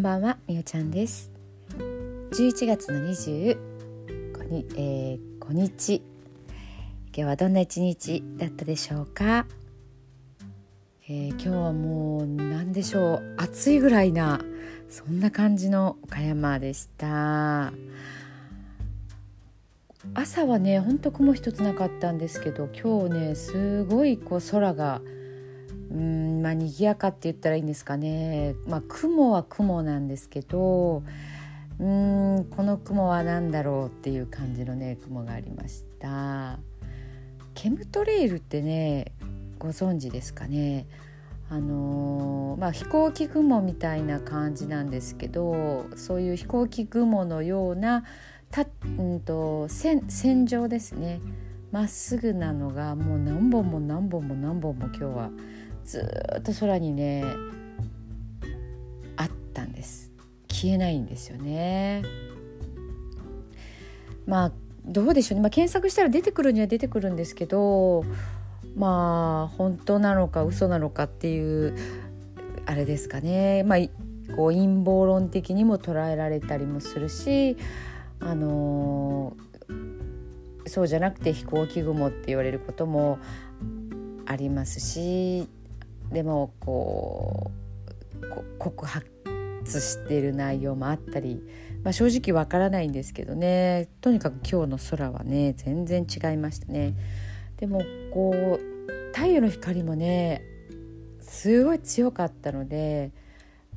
んばんはみおちゃんです。11月の25日,、えー、5日今日はどんな一日だったでしょうか、えー、今日はもう何でしょう？暑いぐらいなそんな感じの岡山でした。朝はねほんと雲一つなかったんですけど今日ねすごいこう空がうんまあ賑やかって言ったらいいんですかね。まあ雲は雲なんですけどうんこの雲は何だろうっていう感じのね雲がありました。ケムトレイルってねご存知ですかね。あのー、まあ、飛行機雲みたいな感じなんですけどそういう飛行機雲のようなた、うんと、線線状ですね。まっすぐなのがもう何本も何本も何本も今日はずっと空にねあったんです。消えないんですよね。まあどうでしょうね、まあ、検索したら出てくるには出てくるんですけどまあ本当なのか嘘なのかっていうあれですかね。まあこう陰謀論的にも捉えられたりもするしあの、そうじゃなくて飛行機雲って言われることもありますしでもこう告発してる内容もあったり、まあ、正直わからないんですけどねとにかく今日の空はね全然違いましたね。でもこう太陽の光もねすごい強かったので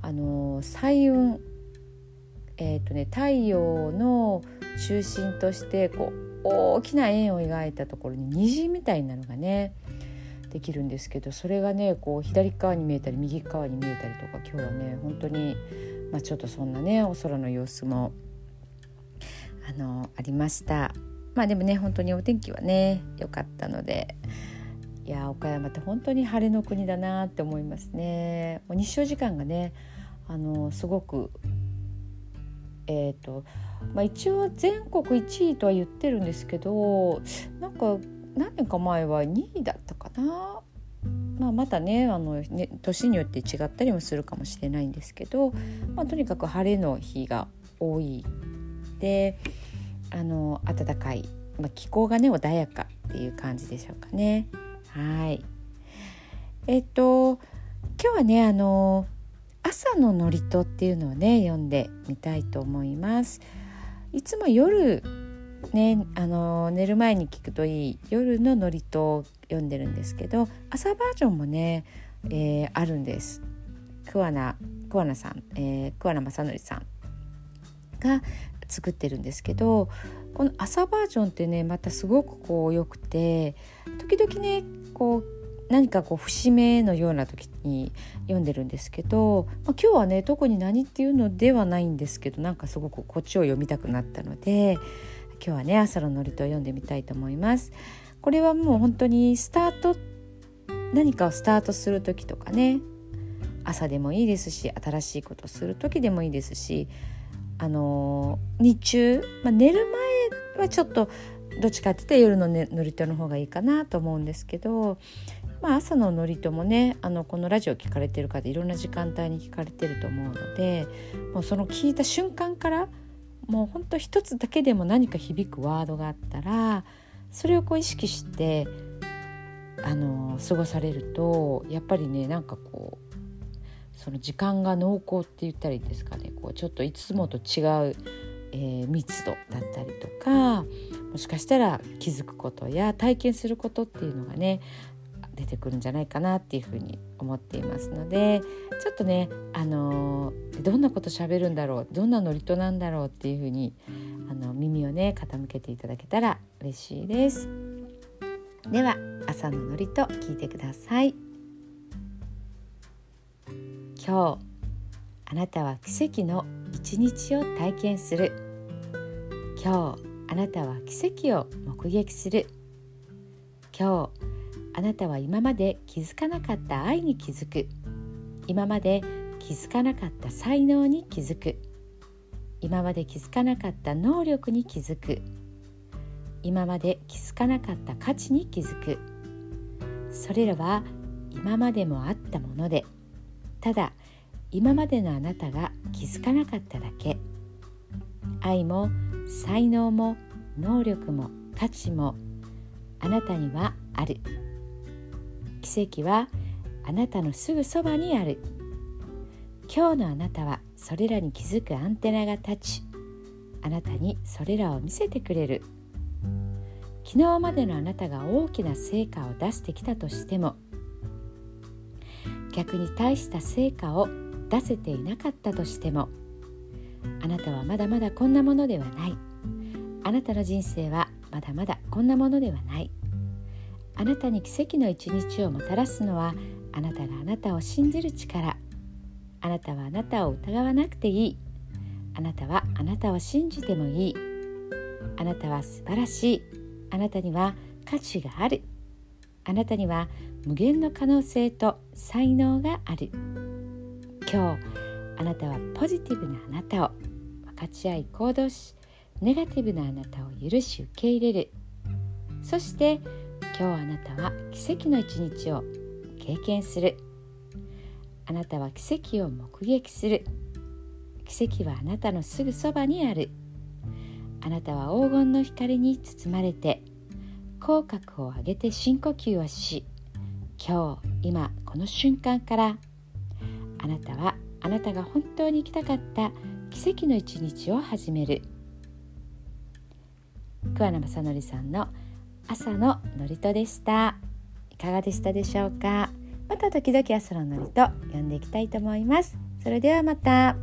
あの彩雲えーとね、太陽の中心としてこう大きな円を描いたところに虹みたいなのがねできるんですけどそれがねこう左側に見えたり右側に見えたりとか今日はね本当に、まあ、ちょっとそんなねお空の様子もあのありました。まあでもね本当にお天気はね良かったのでいや岡山って本当に晴れの国だなって思いますね。もう日照時間がねあのすごくえーとまあ、一応全国1位とは言ってるんですけどなんか何年か前は2位だったかな、まあ、またねあのね年によって違ったりもするかもしれないんですけど、まあ、とにかく晴れの日が多いであの暖かい、まあ、気候がね穏やかっていう感じでしょうかね。はいえっ、と今日はねあの朝の祝詞っていうのをね読んでみたいと思います。いつも夜ねあの寝る前に聞くといい夜の祝詞を読んでるんですけど朝バージョンもね、えー、あるんです。桑名桑名さん、えー、桑名正則さんが作ってるんですけどこの朝バージョンってねまたすごくこう良くて時々ねこう何かこう節目のような時に読んでるんですけど、まあ、今日はね特に何っていうのではないんですけどなんかすごくこっちを読みたくなったので今日はね朝の祝詞を読んでみたいと思います。これはもう本当にスタート何かをスタートする時とかね朝でもいいですし新しいことする時でもいいですしあの日中、まあ、寝る前はちょっとどっちかって言って夜の、ね、祝詞の方がいいかなと思うんですけどまあ、朝の祝詞もねあのこのラジオ聞かれてる方いろんな時間帯に聞かれてると思うのでもうその聞いた瞬間からもうほんと一つだけでも何か響くワードがあったらそれをこう意識してあの過ごされるとやっぱりねなんかこうその時間が濃厚って言ったらいいですかね。こうちょっといつもと違う、えー、密度だったりとかもしかしたら気づくことや体験することっていうのがね出てくるんじゃないかなっていうふうに思っていますのでちょっとねあのどんなこと喋るんだろうどんなノリとなんだろうっていうふうにあの耳をね傾けていただけたら嬉しいです。では朝のノリと聞いてください。今日あなたは奇跡の一日を体験する今日あなたは奇跡を目撃する今日あなたは今まで気づかなかった愛に気づく。今まで気づかなかった才能に気づく。今まで気づかなかった能力に気づく。今まで気づかなかった価値に気づく。それらは今までもあったもので。ただ今までのあなたが気づかなかっただけ。愛も才能も能力も価値もあなたにはある。奇跡はあなたのすぐそばにある。今日のあなたはそれらに気づくアンテナが立ちあなたにそれらを見せてくれる。昨日までのあなたが大きな成果を出してきたとしても逆に大した成果を出せていなかったとしてもあなたはまだまだこんなものではない。あなたの人生はまだまだこんなものではない。あなたに奇跡の一日をもたらすのはあなたがあなたを信じる力。あなたはあなたを疑わなくていい。あなたはあなたを信じてもいい。あなたは素晴らしい。あなたには価値がある。あなたには無限の可能性と才能がある。今日あなたはポジティブなあなたを分かち合い行動しネガティブなあなたを許し受け入れる。そして今日あなたは奇跡の一日を経験する。あなたは奇跡を目撃する。奇跡はあなたのすぐそばにある。あなたは黄金の光に包まれて口角を上げて深呼吸をし今日今この瞬間から。あなたはあなたが本当に行きたかった奇跡の一日を始める。桑名正則さんの朝の祝詞でした。いかがでしたでしょうか？また時々朝ののりと呼んでいきたいと思います。それではまた。